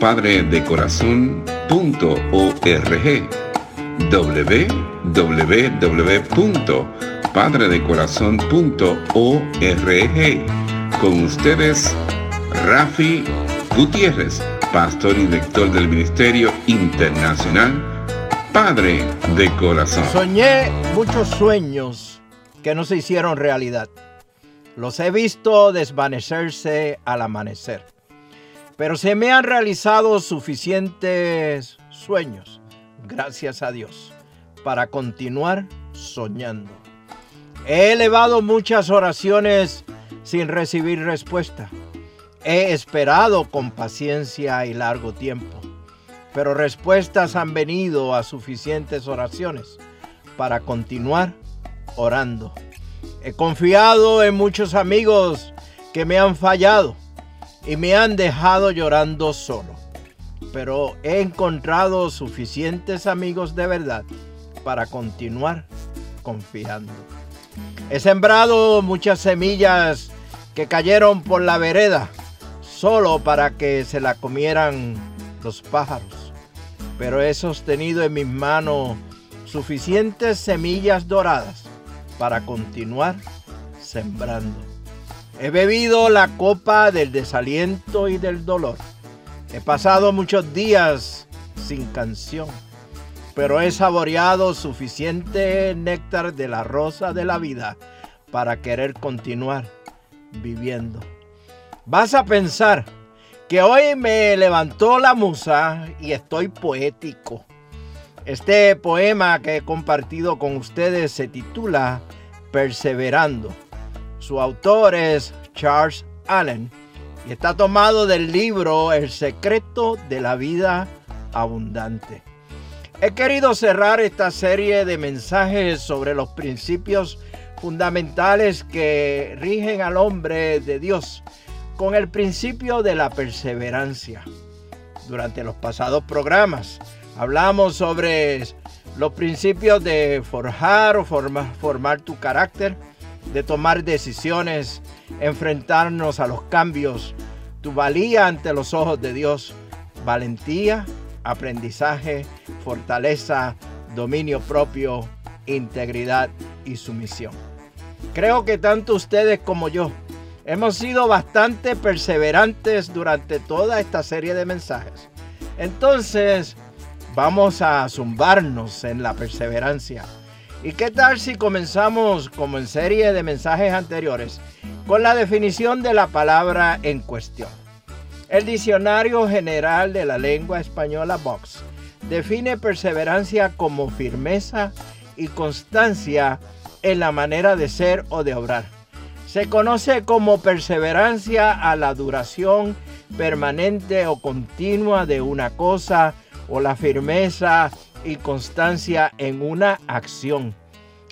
www.padredecorazon.org www.padredecorazon.org Con ustedes, Rafi Gutiérrez, pastor y director del Ministerio Internacional Padre de Corazón. Soñé muchos sueños que no se hicieron realidad. Los he visto desvanecerse al amanecer. Pero se me han realizado suficientes sueños, gracias a Dios, para continuar soñando. He elevado muchas oraciones sin recibir respuesta. He esperado con paciencia y largo tiempo, pero respuestas han venido a suficientes oraciones para continuar orando. He confiado en muchos amigos que me han fallado y me han dejado llorando solo. Pero he encontrado suficientes amigos de verdad para continuar confiando. He sembrado muchas semillas que cayeron por la vereda solo para que se la comieran los pájaros. Pero he sostenido en mis manos suficientes semillas doradas para continuar sembrando. He bebido la copa del desaliento y del dolor. He pasado muchos días sin canción, pero he saboreado suficiente néctar de la rosa de la vida para querer continuar viviendo. Vas a pensar que hoy me levantó la musa y estoy poético. Este poema que he compartido con ustedes se titula Perseverando. Su autor es Charles Allen y está tomado del libro El secreto de la vida abundante. He querido cerrar esta serie de mensajes sobre los principios fundamentales que rigen al hombre de Dios con el principio de la perseverancia. Durante los pasados programas hablamos sobre los principios de forjar o formar tu carácter, de tomar decisiones, enfrentarnos a los cambios, tu valía ante los ojos de Dios, valentía, aprendizaje, fortaleza, dominio propio, integridad y sumisión. Creo que tanto ustedes como yo hemos sido bastante perseverantes durante toda esta serie de mensajes. Entonces, vamos a zumbarnos en la perseverancia ¿Y qué tal si comenzamos, como en serie de mensajes anteriores, con la definición de la palabra en cuestión? El Diccionario General de la Lengua Española Vox define perseverancia como firmeza y constancia en la manera de ser o de obrar. Se conoce como perseverancia a la duración permanente o continua de una cosa o la firmeza y constancia en una acción.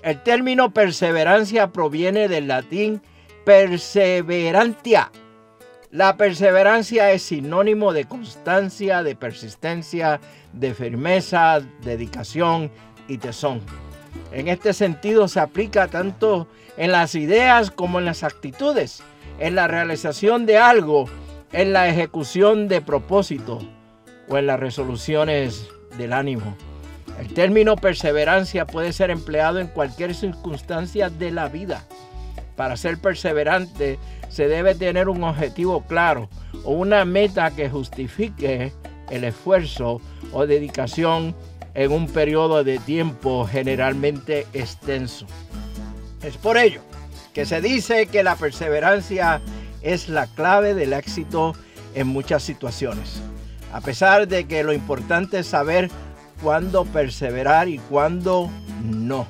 El término perseverancia proviene del latín perseverantia. La perseverancia es sinónimo de constancia, de persistencia, de firmeza, dedicación y tesón. En este sentido se aplica tanto en las ideas como en las actitudes, en la realización de algo, en la ejecución de propósito o en las resoluciones del ánimo. El término perseverancia puede ser empleado en cualquier circunstancia de la vida. Para ser perseverante se debe tener un objetivo claro o una meta que justifique el esfuerzo o dedicación en un periodo de tiempo generalmente extenso. Es por ello que se dice que la perseverancia es la clave del éxito en muchas situaciones. A pesar de que lo importante es saber cuándo perseverar y cuándo no.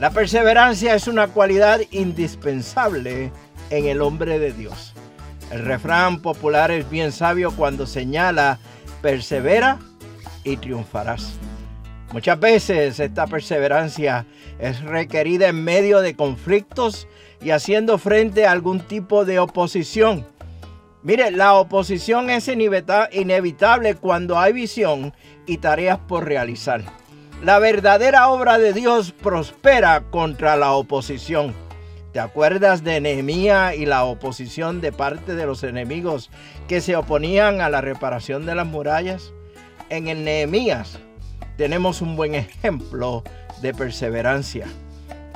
La perseverancia es una cualidad indispensable en el hombre de Dios. El refrán popular es bien sabio cuando señala, persevera y triunfarás. Muchas veces esta perseverancia es requerida en medio de conflictos y haciendo frente a algún tipo de oposición. Mire, la oposición es inevitable cuando hay visión y tareas por realizar. La verdadera obra de Dios prospera contra la oposición. ¿Te acuerdas de Nehemías y la oposición de parte de los enemigos que se oponían a la reparación de las murallas? En el Nehemías tenemos un buen ejemplo de perseverancia.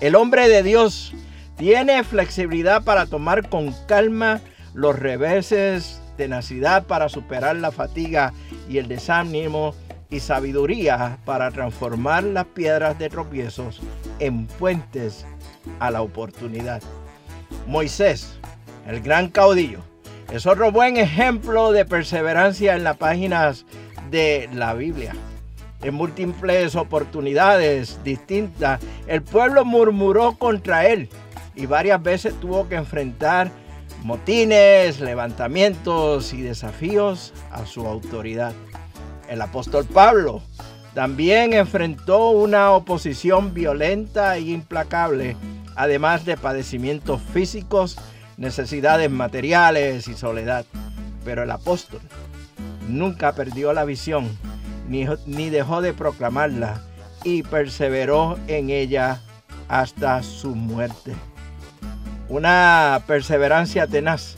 El hombre de Dios tiene flexibilidad para tomar con calma los reveses, tenacidad para superar la fatiga y el desánimo y sabiduría para transformar las piedras de tropiezos en puentes a la oportunidad. Moisés, el gran caudillo, es otro buen ejemplo de perseverancia en las páginas de la Biblia. En múltiples oportunidades distintas, el pueblo murmuró contra él y varias veces tuvo que enfrentar motines, levantamientos y desafíos a su autoridad. El apóstol Pablo también enfrentó una oposición violenta e implacable, además de padecimientos físicos, necesidades materiales y soledad. Pero el apóstol nunca perdió la visión, ni, ni dejó de proclamarla, y perseveró en ella hasta su muerte. Una perseverancia tenaz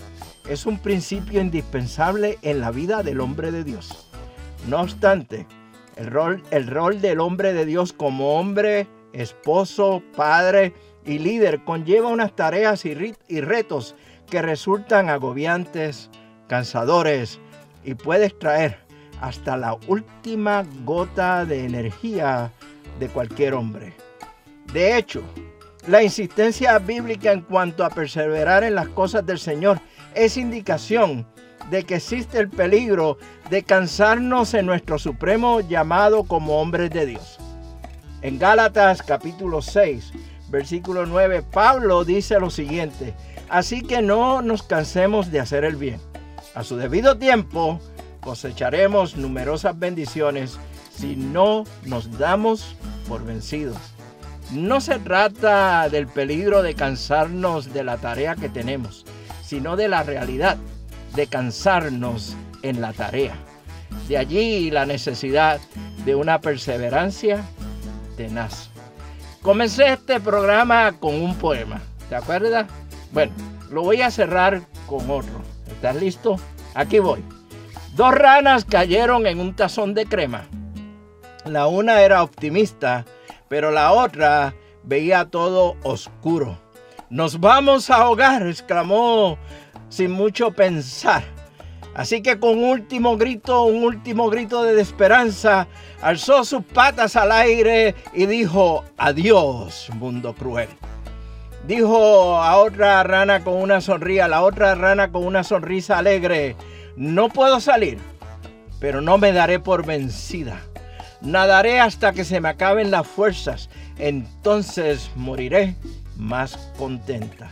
es un principio indispensable en la vida del hombre de Dios. No obstante, el rol, el rol del hombre de Dios como hombre, esposo, padre y líder conlleva unas tareas y, y retos que resultan agobiantes, cansadores y puedes traer hasta la última gota de energía de cualquier hombre. De hecho, la insistencia bíblica en cuanto a perseverar en las cosas del Señor es indicación de que existe el peligro de cansarnos en nuestro supremo llamado como hombres de Dios. En Gálatas capítulo 6, versículo 9, Pablo dice lo siguiente, así que no nos cansemos de hacer el bien. A su debido tiempo cosecharemos numerosas bendiciones si no nos damos por vencidos. No se trata del peligro de cansarnos de la tarea que tenemos, sino de la realidad de cansarnos en la tarea. De allí la necesidad de una perseverancia tenaz. Comencé este programa con un poema, ¿te acuerdas? Bueno, lo voy a cerrar con otro. ¿Estás listo? Aquí voy. Dos ranas cayeron en un tazón de crema. La una era optimista pero la otra veía todo oscuro. Nos vamos a ahogar, exclamó sin mucho pensar. Así que con último grito, un último grito de esperanza, alzó sus patas al aire y dijo, adiós, mundo cruel. Dijo a otra rana con una sonrisa, la otra rana con una sonrisa alegre, no puedo salir, pero no me daré por vencida. Nadaré hasta que se me acaben las fuerzas, entonces moriré más contenta.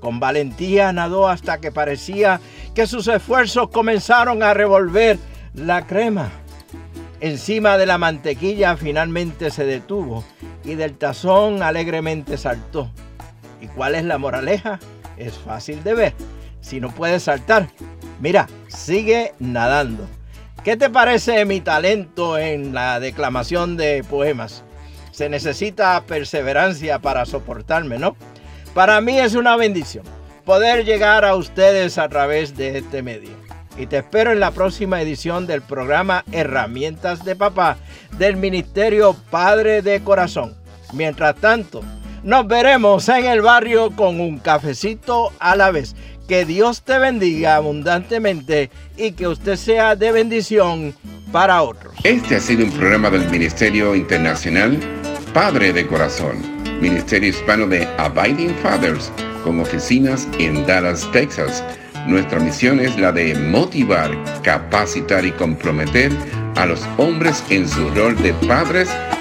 Con valentía nadó hasta que parecía que sus esfuerzos comenzaron a revolver la crema. Encima de la mantequilla finalmente se detuvo y del tazón alegremente saltó. ¿Y cuál es la moraleja? Es fácil de ver. Si no puedes saltar, mira, sigue nadando. ¿Qué te parece mi talento en la declamación de poemas? Se necesita perseverancia para soportarme, ¿no? Para mí es una bendición poder llegar a ustedes a través de este medio. Y te espero en la próxima edición del programa Herramientas de Papá del Ministerio Padre de Corazón. Mientras tanto, nos veremos en el barrio con un cafecito a la vez. Que Dios te bendiga abundantemente y que usted sea de bendición para otros. Este ha sido un programa del Ministerio Internacional Padre de Corazón, Ministerio Hispano de Abiding Fathers, con oficinas en Dallas, Texas. Nuestra misión es la de motivar, capacitar y comprometer a los hombres en su rol de padres